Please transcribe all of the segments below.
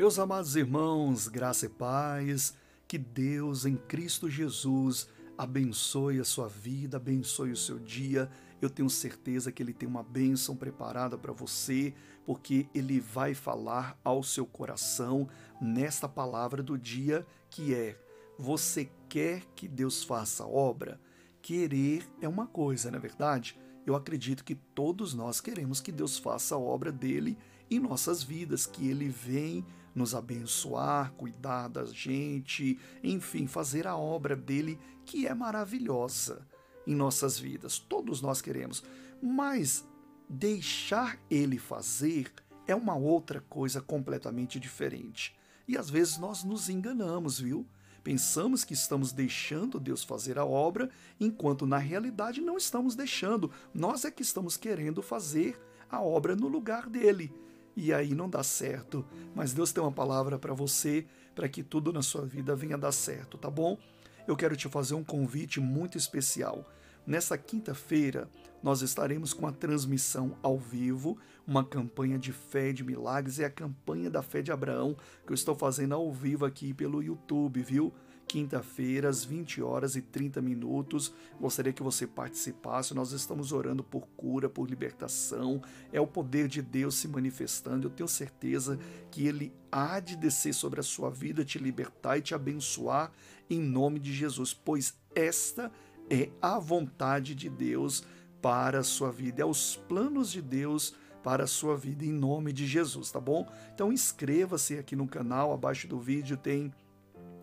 Meus amados irmãos, graça e paz, que Deus em Cristo Jesus abençoe a sua vida, abençoe o seu dia. Eu tenho certeza que Ele tem uma bênção preparada para você, porque Ele vai falar ao seu coração nesta palavra do dia que é: Você quer que Deus faça obra? Querer é uma coisa, não é verdade? Eu acredito que todos nós queremos que Deus faça a obra dele em nossas vidas, que ele vem nos abençoar, cuidar da gente, enfim, fazer a obra dele que é maravilhosa em nossas vidas. Todos nós queremos, mas deixar ele fazer é uma outra coisa completamente diferente. E às vezes nós nos enganamos, viu? Pensamos que estamos deixando Deus fazer a obra, enquanto na realidade não estamos deixando. Nós é que estamos querendo fazer a obra no lugar dele e aí não dá certo. Mas Deus tem uma palavra para você, para que tudo na sua vida venha dar certo, tá bom? Eu quero te fazer um convite muito especial. Nessa quinta-feira, nós estaremos com a transmissão ao vivo, uma campanha de fé de milagres, é a campanha da fé de Abraão que eu estou fazendo ao vivo aqui pelo YouTube, viu? Quinta-feira, às 20 horas e 30 minutos. Gostaria que você participasse. Nós estamos orando por cura, por libertação. É o poder de Deus se manifestando. Eu tenho certeza que Ele há de descer sobre a sua vida, te libertar e te abençoar em nome de Jesus, pois esta é a vontade de Deus para a sua vida, é os planos de Deus para a sua vida em nome de Jesus, tá bom? Então inscreva-se aqui no canal, abaixo do vídeo tem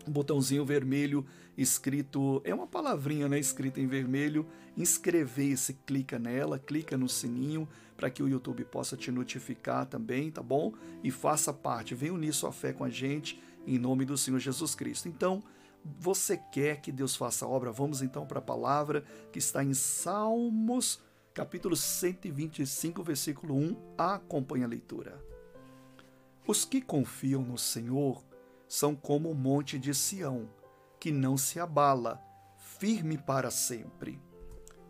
botãozinho vermelho escrito, é uma palavrinha, né, escrita em vermelho, inscrever-se, clica nela, clica no sininho para que o YouTube possa te notificar também, tá bom? E faça parte, venha unir sua fé com a gente em nome do Senhor Jesus Cristo. Então, você quer que Deus faça a obra? Vamos então para a palavra que está em Salmos, capítulo 125, versículo 1. Acompanhe a leitura. Os que confiam no Senhor são como o monte de Sião, que não se abala, firme para sempre.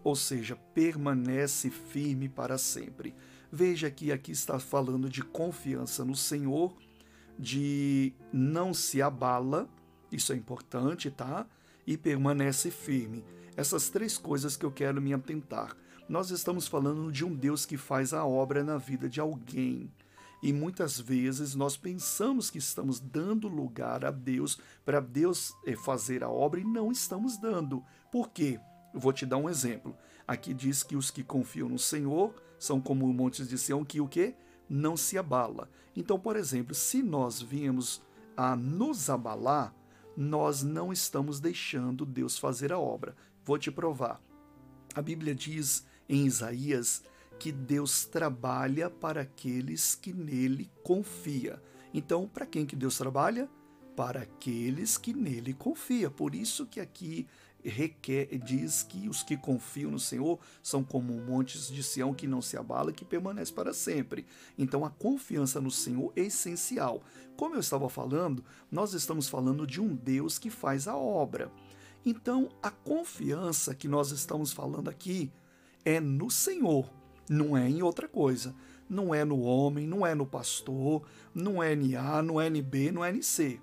Ou seja, permanece firme para sempre. Veja que aqui está falando de confiança no Senhor, de não se abala, isso é importante, tá? E permanece firme. Essas três coisas que eu quero me atentar. Nós estamos falando de um Deus que faz a obra na vida de alguém. E muitas vezes nós pensamos que estamos dando lugar a Deus para Deus eh, fazer a obra e não estamos dando. Por quê? Vou te dar um exemplo. Aqui diz que os que confiam no Senhor são como montes de Sião que o quê? Não se abala. Então, por exemplo, se nós viemos a nos abalar, nós não estamos deixando Deus fazer a obra. Vou te provar. A Bíblia diz em Isaías que Deus trabalha para aqueles que nele confia. Então, para quem que Deus trabalha? Para aqueles que nele confia. Por isso que aqui requer, diz que os que confiam no Senhor são como montes de Sião que não se abala, que permanece para sempre. Então a confiança no Senhor é essencial. Como eu estava falando, nós estamos falando de um Deus que faz a obra. Então a confiança que nós estamos falando aqui é no Senhor não é em outra coisa. Não é no homem, não é no pastor, não é em A, não é em B, não é em C.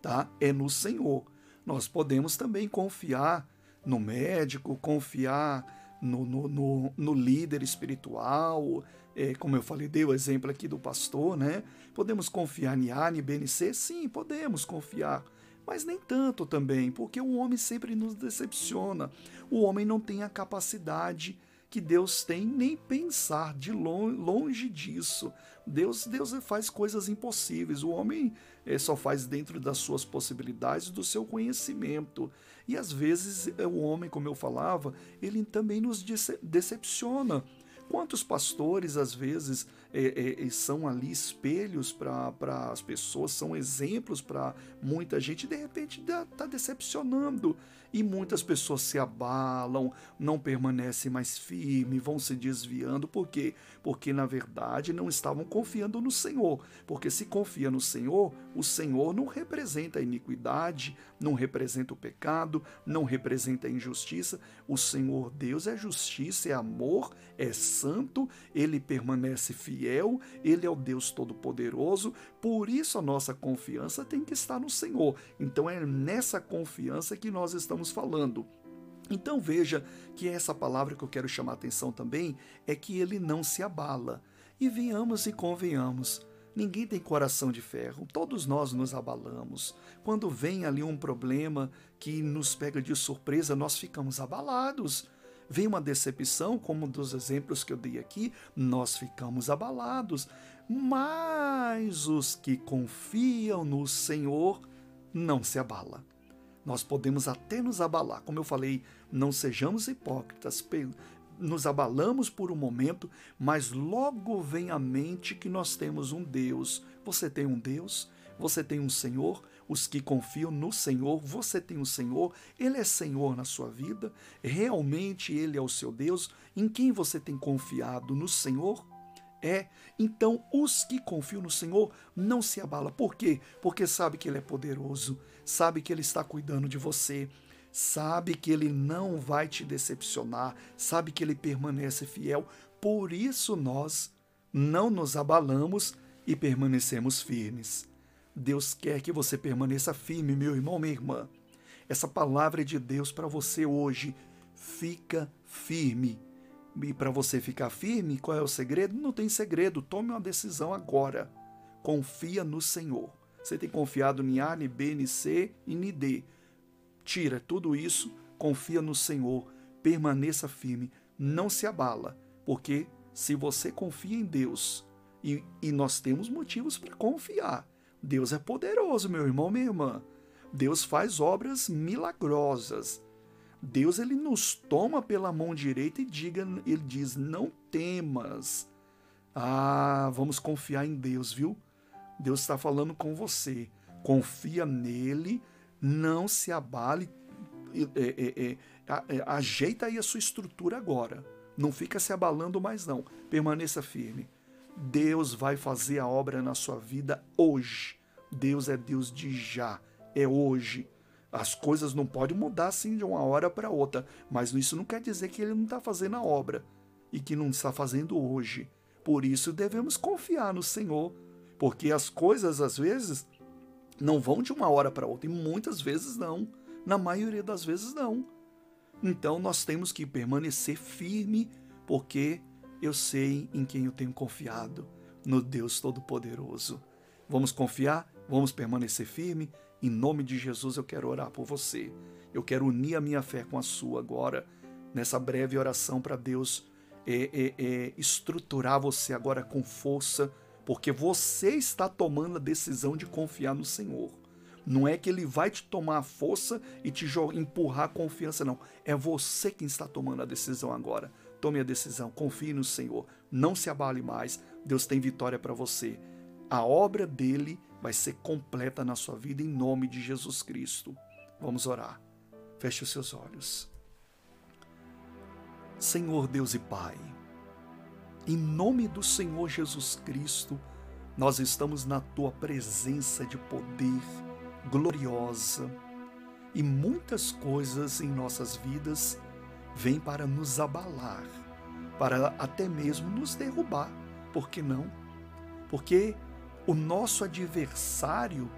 Tá? É no Senhor. Nós podemos também confiar no médico, confiar no, no, no, no líder espiritual, é, como eu falei, dei o exemplo aqui do pastor, né? Podemos confiar em A, em B, em C? Sim, podemos confiar mas nem tanto também, porque o homem sempre nos decepciona. O homem não tem a capacidade que Deus tem, nem pensar de longe, disso. Deus, Deus faz coisas impossíveis. O homem é, só faz dentro das suas possibilidades, do seu conhecimento. E às vezes é, o homem, como eu falava, ele também nos decepciona. Quantos pastores, às vezes, é, é, são ali espelhos para as pessoas, são exemplos para muita gente, de repente está decepcionando. E muitas pessoas se abalam, não permanecem mais firmes, vão se desviando. Por quê? Porque, na verdade, não estavam confiando no Senhor. Porque se confia no Senhor, o Senhor não representa a iniquidade, não representa o pecado, não representa a injustiça. O Senhor Deus é justiça, é amor, é santo, ele permanece fiel, ele é o Deus todo-poderoso, por isso a nossa confiança tem que estar no Senhor. Então é nessa confiança que nós estamos falando. Então veja que essa palavra que eu quero chamar a atenção também é que ele não se abala. E venhamos e convenhamos. Ninguém tem coração de ferro, todos nós nos abalamos. Quando vem ali um problema que nos pega de surpresa, nós ficamos abalados. Vem uma decepção, como dos exemplos que eu dei aqui, nós ficamos abalados. Mas os que confiam no Senhor não se abala. Nós podemos até nos abalar, como eu falei, não sejamos hipócritas, nos abalamos por um momento, mas logo vem à mente que nós temos um Deus. Você tem um Deus? Você tem um Senhor? Os que confiam no Senhor, você tem um Senhor, Ele é Senhor na sua vida, realmente Ele é o seu Deus. Em quem você tem confiado? No Senhor? É, então os que confiam no Senhor não se abala. Por quê? Porque sabe que Ele é poderoso, sabe que Ele está cuidando de você, sabe que Ele não vai te decepcionar, sabe que Ele permanece fiel. Por isso nós não nos abalamos e permanecemos firmes. Deus quer que você permaneça firme, meu irmão, minha irmã. Essa palavra é de Deus para você hoje. Fica firme e para você ficar firme, qual é o segredo? Não tem segredo, tome uma decisão agora. Confia no Senhor. Você tem confiado em A, em B, em C e em D. Tira tudo isso, confia no Senhor, permaneça firme, não se abala, porque se você confia em Deus, e, e nós temos motivos para confiar, Deus é poderoso, meu irmão, minha irmã. Deus faz obras milagrosas. Deus ele nos toma pela mão direita e diga, ele diz: "Não temas". Ah, vamos confiar em Deus, viu? Deus está falando com você. Confia nele, não se abale, é, é, é, ajeita aí a sua estrutura agora. Não fica se abalando mais não. Permaneça firme. Deus vai fazer a obra na sua vida hoje. Deus é Deus de já, é hoje. As coisas não podem mudar assim de uma hora para outra, mas isso não quer dizer que ele não está fazendo a obra e que não está fazendo hoje. Por isso devemos confiar no Senhor, porque as coisas às vezes não vão de uma hora para outra e muitas vezes não. Na maioria das vezes não. Então nós temos que permanecer firme, porque eu sei em quem eu tenho confiado, no Deus Todo-Poderoso. Vamos confiar? Vamos permanecer firme? Em nome de Jesus eu quero orar por você. Eu quero unir a minha fé com a sua agora, nessa breve oração para Deus é, é, é, estruturar você agora com força, porque você está tomando a decisão de confiar no Senhor. Não é que ele vai te tomar a força e te empurrar a confiança, não. É você quem está tomando a decisão agora. Tome a decisão, confie no Senhor. Não se abale mais. Deus tem vitória para você. A obra dele vai ser completa na sua vida em nome de Jesus Cristo. Vamos orar. Feche os seus olhos. Senhor Deus e Pai, em nome do Senhor Jesus Cristo, nós estamos na tua presença de poder gloriosa e muitas coisas em nossas vidas vêm para nos abalar, para até mesmo nos derrubar. Por que não? Porque o nosso adversário,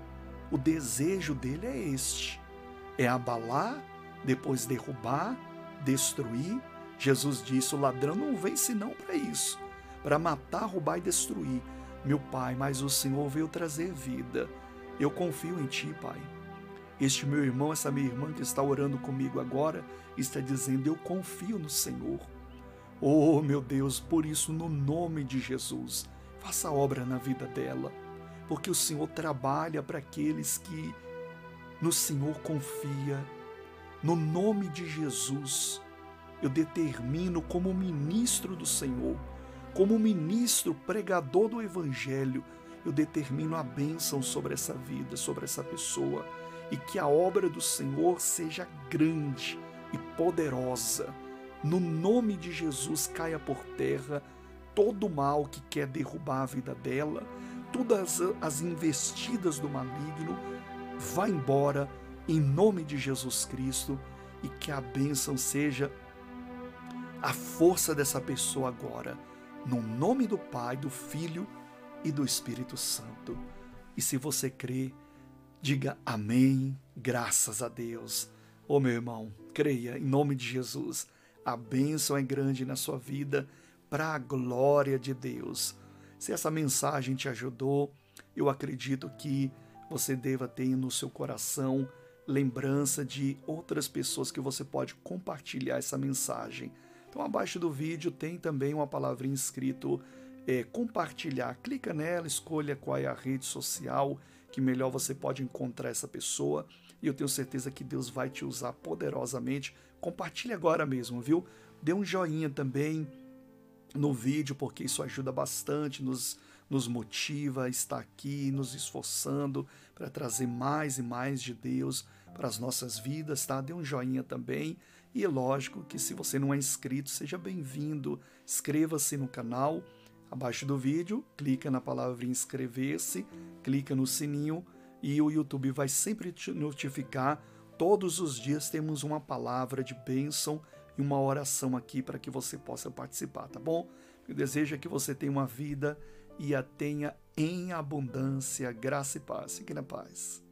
o desejo dele é este: é abalar, depois derrubar, destruir. Jesus disse: o ladrão não vem senão para isso, para matar, roubar e destruir. Meu Pai, mas o Senhor veio trazer vida. Eu confio em Ti, Pai. Este meu irmão, essa minha irmã que está orando comigo agora, está dizendo: Eu confio no Senhor. Oh, meu Deus, por isso, no nome de Jesus, Faça obra na vida dela, porque o Senhor trabalha para aqueles que no Senhor confia. No nome de Jesus, eu determino como ministro do Senhor, como ministro pregador do Evangelho, eu determino a bênção sobre essa vida, sobre essa pessoa, e que a obra do Senhor seja grande e poderosa. No nome de Jesus, caia por terra todo o mal que quer derrubar a vida dela, todas as investidas do maligno, vá embora em nome de Jesus Cristo e que a bênção seja a força dessa pessoa agora, no nome do Pai, do Filho e do Espírito Santo. E se você crê, diga amém, graças a Deus. Ô meu irmão, creia em nome de Jesus. A bênção é grande na sua vida, para a glória de Deus. Se essa mensagem te ajudou, eu acredito que você deva ter no seu coração lembrança de outras pessoas que você pode compartilhar essa mensagem. Então, abaixo do vídeo tem também uma palavrinha escrito é, compartilhar. Clica nela, escolha qual é a rede social que melhor você pode encontrar essa pessoa. E eu tenho certeza que Deus vai te usar poderosamente. Compartilhe agora mesmo, viu? Dê um joinha também no vídeo, porque isso ajuda bastante, nos, nos motiva a estar aqui, nos esforçando para trazer mais e mais de Deus para as nossas vidas, tá? Dê um joinha também. E é lógico que se você não é inscrito, seja bem-vindo. Inscreva-se no canal. Abaixo do vídeo, clica na palavra inscrever-se, clica no sininho e o YouTube vai sempre te notificar. Todos os dias temos uma palavra de bênção e uma oração aqui para que você possa participar, tá bom? Eu desejo que você tenha uma vida e a tenha em abundância, graça e paz. Fique na paz.